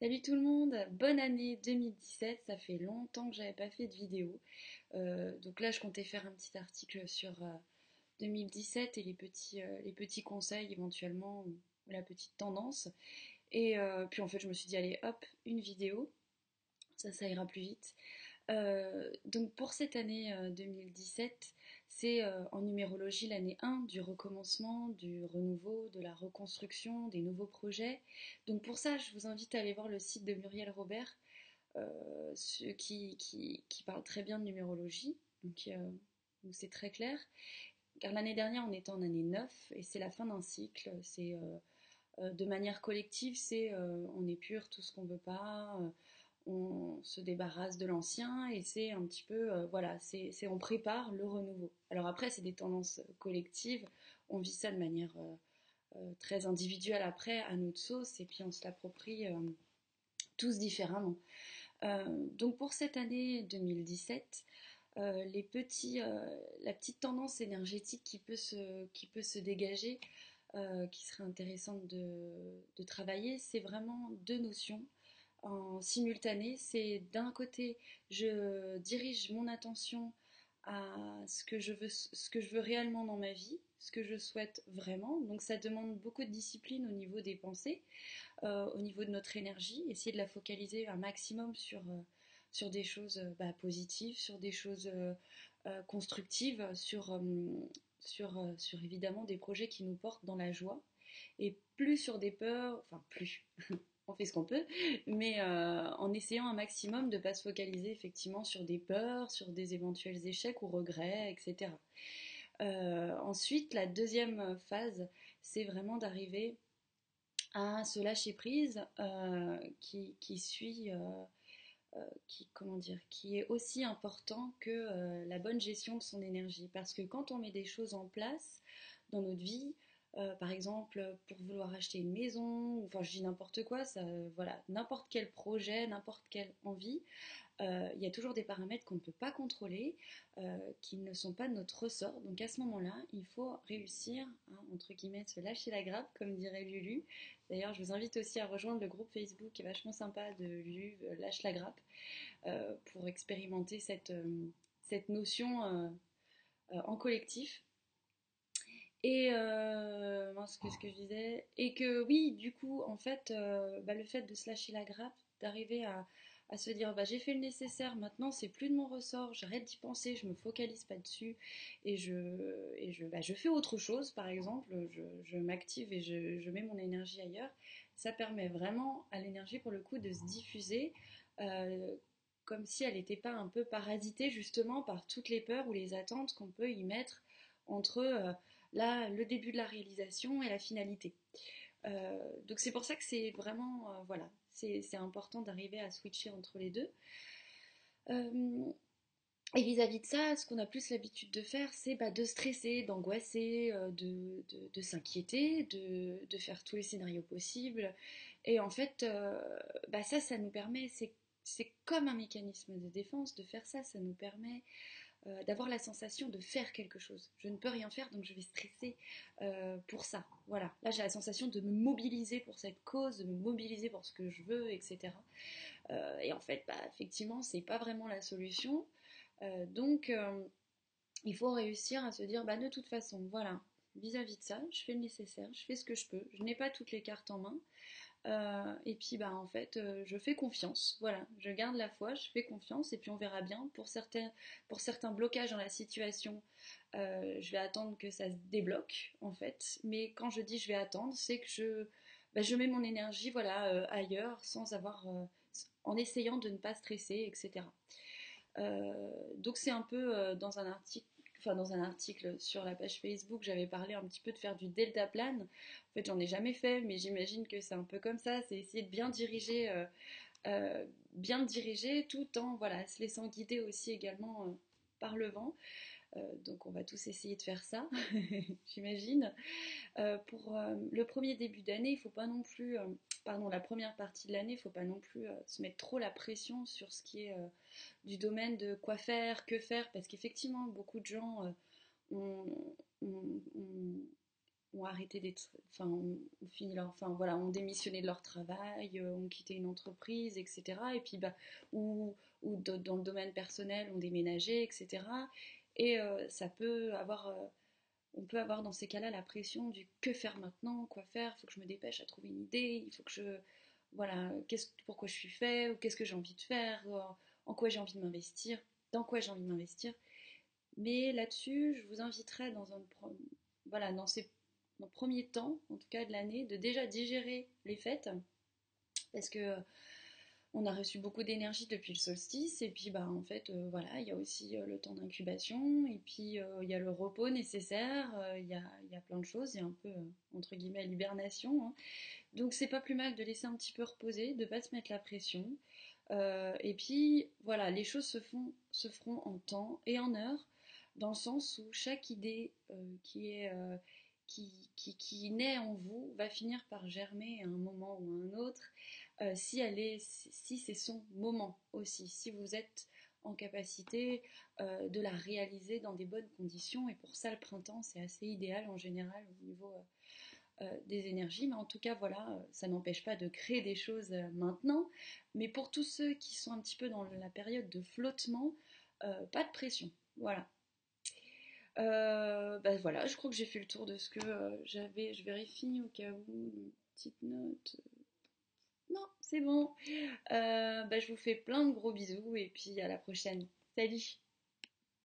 Salut tout le monde, bonne année 2017, ça fait longtemps que j'avais pas fait de vidéo. Euh, donc là je comptais faire un petit article sur 2017 euh, et les petits, euh, les petits conseils éventuellement, ou la petite tendance. Et puis en fait je me suis dit allez hop, une vidéo, ça ça ira plus vite. donc pour cette année 2017, c'est en numérologie l'année 1 du recommencement, du renouveau, de la reconstruction, des nouveaux projets. Donc pour ça, je vous invite à aller voir le site de Muriel Robert, euh, qui, qui, parle très bien de numérologie, donc c'est très clair. Car l'année dernière, on était en année 9 et c'est la fin d'un cycle. C'est de manière collective, c'est on épure tout ce qu'on veut pas on se débarrasse de l'ancien et c'est un petit peu, euh, voilà, c'est on prépare le renouveau. Alors après, c'est des tendances collectives, on vit ça de manière euh, euh, très individuelle après, à notre sauce, et puis on se l'approprie tous différemment. donc pour cette année 2017, les petits, la petite tendance énergétique qui peut se, qui peut se dégager, qui serait intéressante de travailler, c'est vraiment deux notions en simultané. C'est d'un côté, je dirige mon attention à ce que je veux, ce que je veux réellement dans ma vie, ce que je souhaite vraiment. Donc ça demande beaucoup de discipline au niveau des pensées, euh, au niveau de notre énergie, essayer de la focaliser un maximum sur, euh, sur des choses euh, bah, positives, sur des choses constructives, sur, sur, sur évidemment des projets qui nous portent dans la joie, et plus sur des peurs, enfin plus, on fait ce qu'on peut, mais euh, en essayant un maximum de ne pas se focaliser effectivement sur des peurs, sur des éventuels échecs ou regrets, etc. Euh, ensuite, la deuxième phase, c'est vraiment d'arriver à se lâcher prise euh, qui, suit, qui, comment dire, qui est aussi important que la bonne gestion de son énergie. Parce que quand on met des choses en place dans notre vie, euh, par exemple, pour vouloir acheter une maison, enfin je dis n'importe quoi, ça, voilà, n'importe quel projet, n'importe quelle envie, euh, il y a toujours des paramètres qu'on ne peut pas contrôler, euh, qui ne sont pas de notre ressort. Donc à ce moment-là, il faut réussir à, entre guillemets, se lâcher la grappe, comme dirait Lulu. D'ailleurs, je vous invite aussi à rejoindre le groupe Facebook qui est vachement sympa de Lulu, Lâche la grappe, pour expérimenter cette, cette notion en collectif. Et euh, ce que je disais Et que oui, du coup, en fait, euh, bah, le fait de se lâcher la grappe, d'arriver à, se dire bah, j'ai fait le nécessaire, maintenant c'est plus de mon ressort, j'arrête d'y penser, je me focalise pas dessus et je, et je, bah, je fais autre chose, par exemple, je, m'active et je, mets mon énergie ailleurs. Ça permet vraiment à l'énergie pour le coup de se diffuser. Euh, comme si elle n'était pas un peu parasitée justement par toutes les peurs ou les attentes qu'on peut y mettre entre euh, là, le début de la réalisation et la finalité. Euh, donc c'est pour ça que c'est vraiment, euh, voilà, c'est important d'arriver à switcher entre les deux. Euh, et vis-à-vis de ça, ce qu'on a plus l'habitude de faire, c'est bah, de stresser, d'angoisser, de, s'inquiéter, de, faire tous les scénarios possibles. Et en fait, bah, ça, ça nous permet, c'est comme un mécanisme de défense de faire ça, ça nous permet euh, d'avoir la sensation de faire quelque chose. Je ne peux rien faire, donc je vais stresser euh, pour ça. Voilà. Là, j'ai la sensation de me mobiliser pour cette cause, de me mobiliser pour ce que je veux, etc. Euh, et en fait, bah, effectivement, c'est pas vraiment la solution. donc, il faut réussir à se dire, bah, de toute façon, voilà, vis-à-vis -vis de ça, je fais le nécessaire, je fais ce que je peux. Je n'ai pas toutes les cartes en main. Euh, et puis bah en fait euh, je fais confiance, voilà, je garde la foi, je fais confiance et puis on verra bien. Pour certains, pour certains blocages dans la situation, euh, je vais attendre que ça se débloque en fait. Mais quand je dis je vais attendre, c'est que je, bah, je mets mon énergie voilà ailleurs sans avoir, en essayant de ne pas stresser, etc. donc c'est un peu dans un article enfin dans un article sur la page Facebook, j'avais parlé un petit peu de faire du delta plan. En fait, j'en ai jamais fait, mais j'imagine que c'est un peu comme ça, c'est essayer de bien diriger, euh, euh, bien diriger tout en voilà, se laissant guider aussi également euh, par le vent. Donc on va tous essayer de faire ça, j'imagine. pour le premier début d'année, il faut pas non plus pardon, la première partie de l'année, il faut pas non plus euh, se mettre trop la pression sur ce qui est euh, du domaine de quoi faire, que faire, parce qu'effectivement, beaucoup de gens euh, ont, arrêté d'être, enfin voilà, ont démissionné de leur travail, ont quitté une entreprise, etc. Et puis bah, ou, ou dans le domaine personnel ont déménagé, etc. Et ça peut avoir on peut avoir dans ces cas-là la pression du que faire maintenant, quoi faire, il faut que je me dépêche à trouver une idée, il faut que je voilà, pourquoi je suis fait, ou qu'est-ce que j'ai envie de faire, en quoi j'ai envie de m'investir, dans quoi j'ai envie de m'investir. Mais là-dessus, je vous inviterai dans un voilà, dans ces premiers temps, en tout cas de l'année, de déjà digérer les fêtes, parce que on a reçu beaucoup d'énergie depuis le solstice et puis bah en fait euh, voilà il y a aussi euh, le temps d'incubation et puis euh, il y a le repos nécessaire il y, a, y, a, plein de choses il y a un peu entre guillemets l'hibernation hein. donc c'est pas plus mal de laisser un petit peu reposer de pas se mettre la pression et puis voilà les choses se font se feront en temps et en heure dans le sens où chaque idée qui est qui, qui, qui, naît en vous va finir par germer à un moment ou à un autre euh, si elle est, si c'est son moment aussi, si vous êtes en capacité euh, de la réaliser dans des bonnes conditions. Et pour ça, le printemps, c'est assez idéal en général au niveau euh, des énergies. Mais en tout cas, voilà, ça n'empêche pas de créer des choses maintenant. Mais pour tous ceux qui sont un petit peu dans la période de flottement, pas de pression. Voilà. Ben voilà, je crois que j'ai fait le tour de ce que j'avais. Je vérifie au cas où petite note. C'est bon. Euh, bah, je vous fais plein de gros bisous et puis à la prochaine. Salut